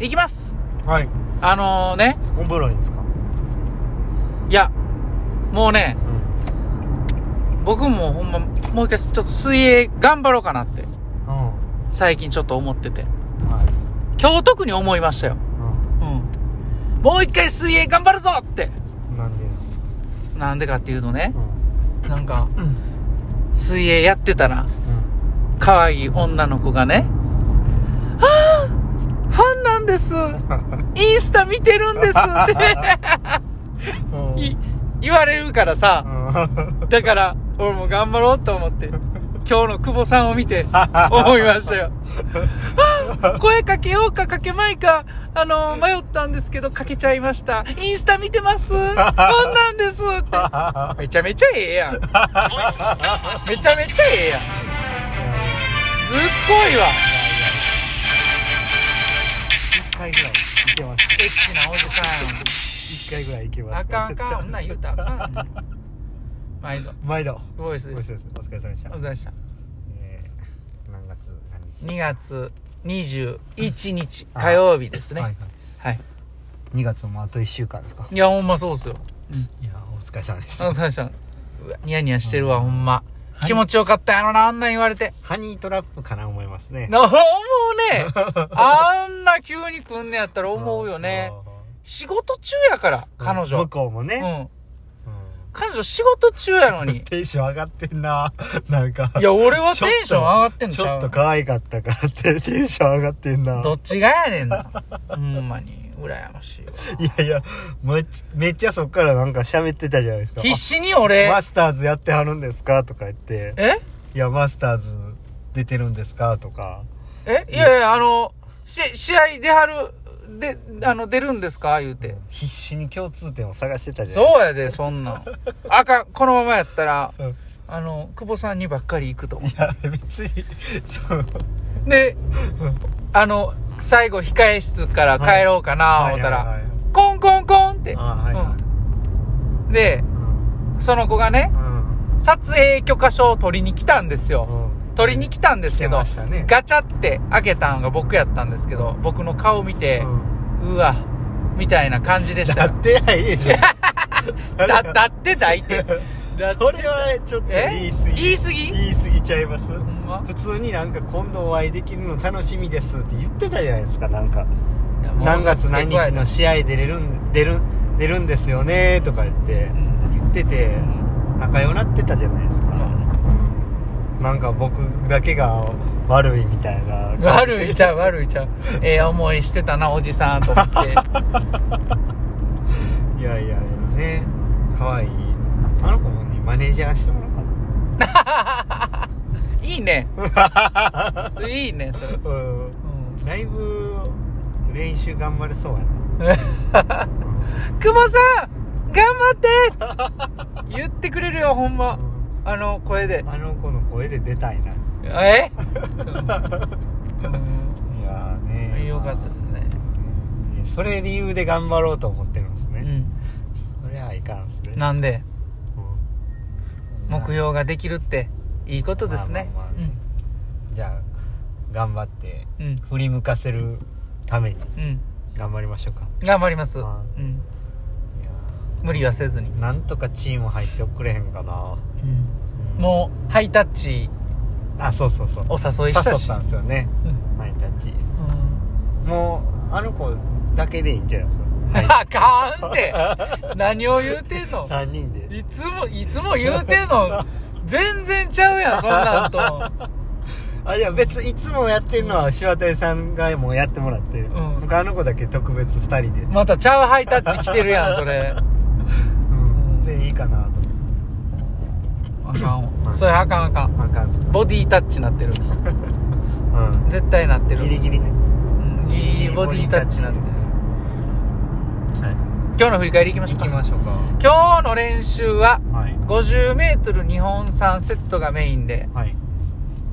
行きます。はい。あのね、お風呂いいんですか？いや、もうね、うん。僕もほんま、もう一回ちょっと水泳頑張ろうかなって、うん。最近ちょっと思ってて。はい。今日特に思いましたよ。ううん。もう一回水泳頑張るぞって。んなんでなんですか？なんでかっていうとねう、ん。なんか、うん水泳やってたら、うん。可愛い女の子がね、ですインスタ見てるんですって言われるからさ、うんだから、俺も頑張ろうと思って、今日の久保さんを見て、思いましたよ。あ 声かけようかかけまいか、あの、迷ったんですけど、かけちゃいました。インスタ見てます？ファンなんですって。めちゃめちゃええやん。めちゃめちゃええやん。ずっこいわ。一回ぐらいいけますエッチなおじさん。一回ぐらいいけますあかんあかん。そんなん言うたらあかん。毎度。毎度ボイスです。お疲れ様でしたお疲れ様でした。えー何月何日2月21日あ火曜日ですね。ははいい。はい2月もあと1週間ですか？いや、ほんまそうっすよ。うん。いやお疲れ様でしあの、最初、うわニヤニヤしてるわ、うんほんま。はい気持ちよかったやろな、あんなん言われて。ハニートラップかな思いますねな、思うね。あんな急に来んねやったら思うよね。仕事中やから、彼女向。こうもね、うん。うん彼女仕事中やのに。テンション上がってんななんかいや、俺はテンション上がってんのちちゃうょっと可愛かったからってテンション上がってんなどっちがやねんな。ほんまに、羨ましいわ。いやいやめっちめっちゃそっからなんか喋ってたじゃないですか。必死にあ俺、マスターズやってはるんですかとか言って。え？いやマスターズ出てるんですかとか。え？いやいや、あの、し、試合出はる、で、あの、出るんですか？言うて。必死に共通点を探してたじゃないそうやで、そんなん。あかん、このままやったら、うん。あの、久保さんにばっかり行くと思いや別にそうう。で、あの、最後、控え室から帰ろうかな、思ったら、はい。はいはいコンコンコンって。あはいはい。うん。で、うん。その子がねう、ん。撮影許可証を取りに来たんですよ。うん。取りに来たんですけど、ガチャって開けたんが僕やったんですけど、僕の顔見て、うわ、みたいな感じでした。よ。だってないでしょ。だ、だってだいって。それはちょっと言い過ぎ。言い過ぎ？言い過ぎちゃいます。ほんま？普通になんか今度お会いできるの楽しみですって言ってたじゃないですかなんか。いやもう何月何日の試合出れるん出る出るんですよねとか言ってうん。言っててうん。仲良なってたじゃないですか、うん。なんか僕だけが悪いみたいな。悪いちゃう悪いちゃう。ええ思いしてたなおじさんと思って。いやいやいやね。可愛い。あの子にマネージャーしてもらおうか いいね。いいねそれ、なうん。うん、だいぶ練習頑張れそうやな、久保さん頑張って。言ってくれるよほんま。あの声で。あの子の声で出たいな。え、いやーね。よかったですね。うん。それ理由で頑張ろうと思ってるんですね、うん。それはいかんですね。なんで？うん。目標ができるっていいことですね。まあまあまあ。ねじゃあ頑張ってうん。うん振り向かせるためにうん。頑張りましょうか。頑張ります、はうん、いや無理はせずに、ーなんとかチーム入ってくれへんかな、うん。もうハイタッチあそうそうそう。お誘いしたし。誘ったんですよね。うん。ハイタッチ。うん。もうあの子だけでいいんちゃいます？あかんって。何を言うてんの？3人で。いつもいつも言うてんの？全然ちゃうやんそんなんと。あいや別にいつもやってるのは柴田さんがもうやってもらって、うん。僕あの子だけ特別2人で、またちゃうハイタッチ来てるやんそれ。うん、でいいかなと。あかんわ。それあかんあかん。あかん。ボディタッチなってる。うん。絶対なってる。ギリギリね。うんギリギリボディタッチなってる。はい今日の振り返りいきましょうか行きましょうか。今日の練習ははい。50m2 本3セットがメインではい。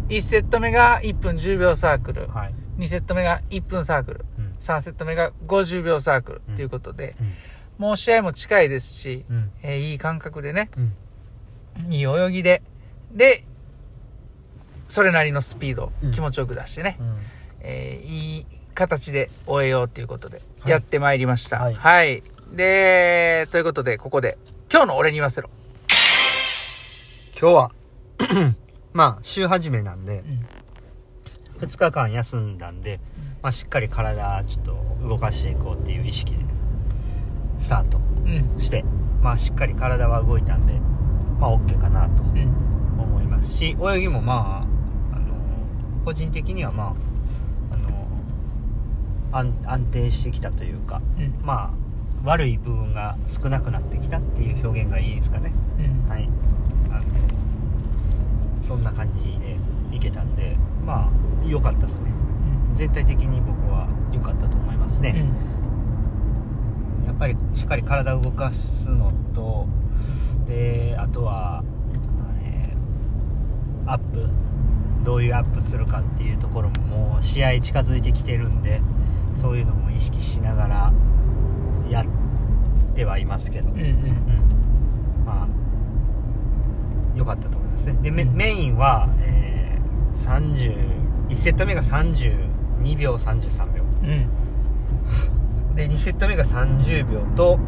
1セット目が1分10秒サークルはい。2セット目が1分サークルうん。3セット目が50秒サークルうん。ということで、うん。もう試合も近いですし、うん。えーいい感覚でね、うん。いい泳ぎで、で、それなりのスピード、うん。気持ちよく出してね、うん。えーいい形で終えようということで、はい。やってまいりました。は。はいいで、ということで、ここで、今日の俺に言わせろ。今日は まあ週始めなんでうん2日間休んだんで、まあ、しっかり体ちょっと動かしていこうっていう意識でスタートうん。して、まあ、しっかり体は動いたんでまあ OK かなとうん。思いますし泳ぎもまああの個人的にはまああの安安定してきたというかうん。まあ悪い部分が少なくなってきたっていう表現がいいですかね。うん。はい。あのそんな感じでいけたんでまあ良かったですね。全体的に僕は良かったと思いますうん。ね、やっぱりしっかり体を動かすのとであとは、えーアップ。どういうアップするかっていうところももう試合近づいてきてるんでそういうのも意識しながらやってはいますけど、うん。うん。うんまあ良かったと思いますねでメうんメインは、えー、31セット目が32秒33秒うん。で2セット目が30秒と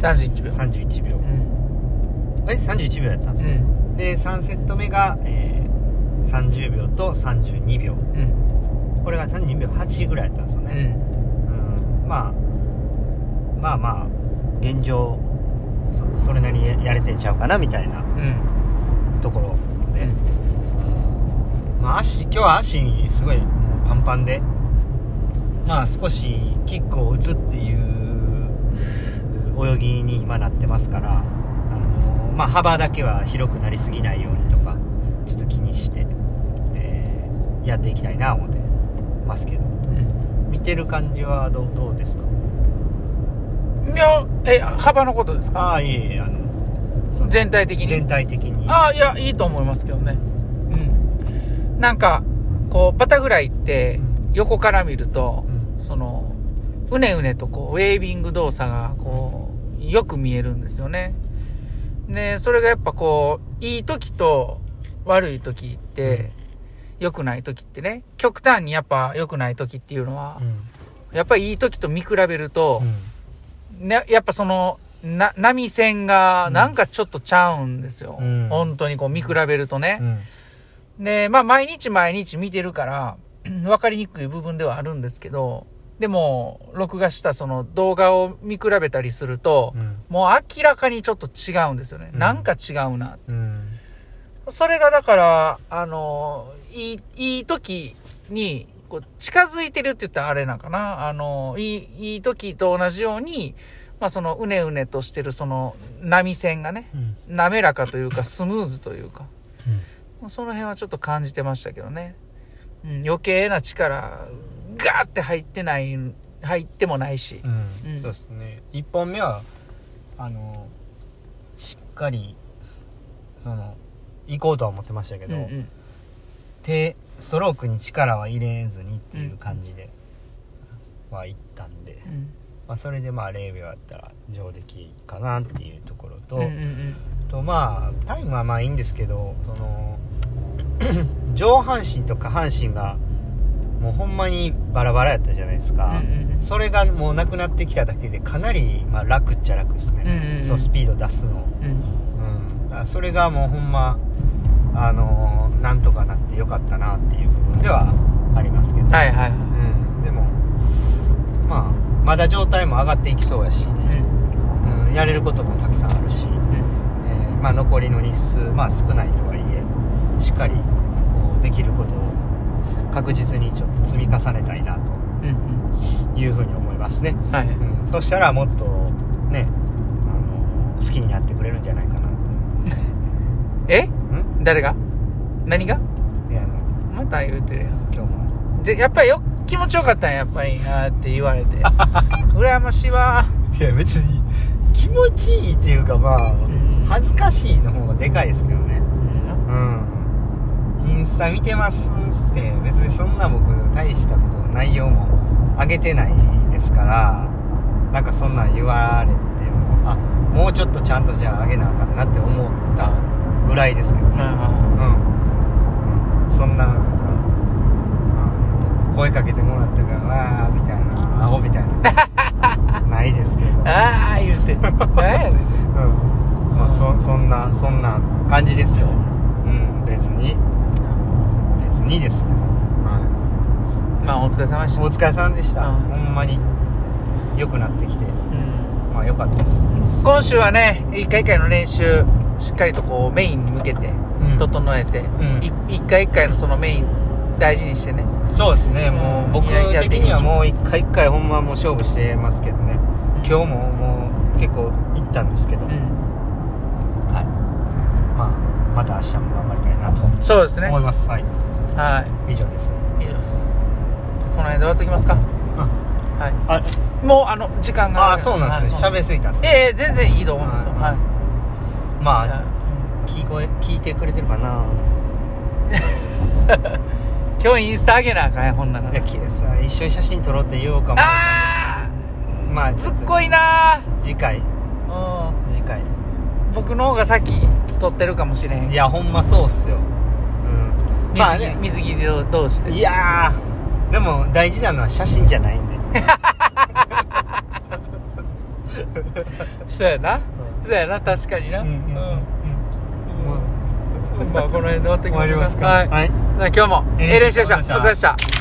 31秒。31秒うん。え31秒やったんですよ、うん。で3セット目が、えー30秒と32秒うん。これが32秒8ぐらいやったんですようね、ん。うんまあまあまあ現状そそれなりにやれてんちゃうかなみたいなうん。ところで、まあ、足今日は足すごいパンパンで。まあ少しキックを打つっていう泳ぎに今なってますから、あのまあ、幅だけは広くなりすぎないようにとかちょっと気にして、えーやっていきたいな思ってますけど。うん。見てる感じはどうですか？いや、え、幅のことですか？ああいえいえあの全体的に？全体的に。ああ、いや、いいと思いますけどね。うん。なんか、こう、バタフライって、横から見るとう、ん。その、うねうねとこう、ウェービング動作が、こう、よく見えるんですよね。で、それがやっぱこう、いい時と悪い時って、良くない時ってね、極端にやっぱ良くない時っていうのはう、ん。やっぱりいい時と見比べるとう、んね、やっぱその、な、波線がなんかちょっとちゃうんですよ。うん本当にこう見比べるとね。うんで、まあ毎日毎日見てるから、わかりにくい部分ではあるんですけど、でも、録画したその動画を見比べたりすると、うんもう明らかにちょっと違うんですよね。うんなんか違うな。うんそれがだから、あの、いい、いい時に、こう近づいてるって言ったらあれなんかな。あの、いい、いい時と同じように、まあそのうねうねとしてるその波線がね、うん滑らかというかスムーズというか、うんその辺はちょっと感じてましたけどね。うん、余計な力、ガーって入ってない、入ってもないし。うんうんそうですね1本目はあのしっかりその行こうとは思ってましたけど、うんうん。手ストロークに力は入れずにっていう感じで、は行ったんで、うん。まあ、それでまあ0秒やったら上出来かなっていうところと、とまあタイムはまあいいんですけどその 上半身と下半身がもうほんまにバラバラやったじゃないですか、うんうんうん。それがもうなくなってきただけでかなりまあ楽っちゃ楽ですね、うんうんうん。そうスピード出すの。うん。うん。それがもうほんまあのーなんとかなってよかったなっていう部分ではありますけど、はいはい。うん、でもまあまだ状態も上がっていきそうやし、うん。うん、やれることもたくさんあるし、えーまあ、残りの日数、まあ、少ないとはいえしっかりこうできることを確実にちょっと積み重ねたいなというふうに思いますね、うん。はい。うん、そしたらもっとね、あの好きになってくれるんじゃないかなと。え？うん？誰が？何が？であのまた言うてるやん。今日も。で、やっぱりよ、気持ちよかったんや、やっぱり、あーって言われて。羨ましいわ。いや別に気持ちいいっていうかまあん。恥ずかしいの方がでかいですけどね。うん。うん。インスタ見てますって別にそんな僕大したこと内容も上げてないですからなんかそんなん言われてもあもうちょっとちゃんとじゃあ上げなあかんなって思ったぐらいですけどね。まあうん、うん、そんな声かけてもらったからわあみたいなアホみたいな ないですけど。ああ言うて何やねん。うん。まあそそんなそんな感じですよ。うん別に。別にですけど、はまあお疲れ様でい、した。お疲れさんでした、うん。ほんまに。良くなってきて。うん。まあ良かったです。今週はね一回一回の練習しっかりとこうメインに向けて。うん整えて、一回一回のそのメイン大事にしてね。そうですね。もう僕的にはもう一回一回ほんまもう勝負してますけどね。うん。今日ももう結構行ったんですけど、うん。はい。まあまた明日も頑張りたいなとそうですね。思います。はい。はい。以上です。以上です。この辺で終わっておきますか？はい。あもうあの時間があそうなんですね。はい喋りすぎたんですね。ええ全然いいと思うんですよ。はい。まあ聞こえ聞いてくれてるかな？今日インスタ上げなあかんやほんなら。いやきさ一緒に写真撮ろうって言おうかも。ああまあちょっと。すっごいな次回。うん。次回。僕の方が先撮ってるかもしれへん。いやほんまそうっすよ。うん。水着,、まあね。水着で同士でいやーでも大事なのは写真じゃないんで。そうやな、そうやな確かにな。うんうんうん。うんまあこの辺で終わっていきますか。はい、はい。今日もええ練習でしたお疲れ様でした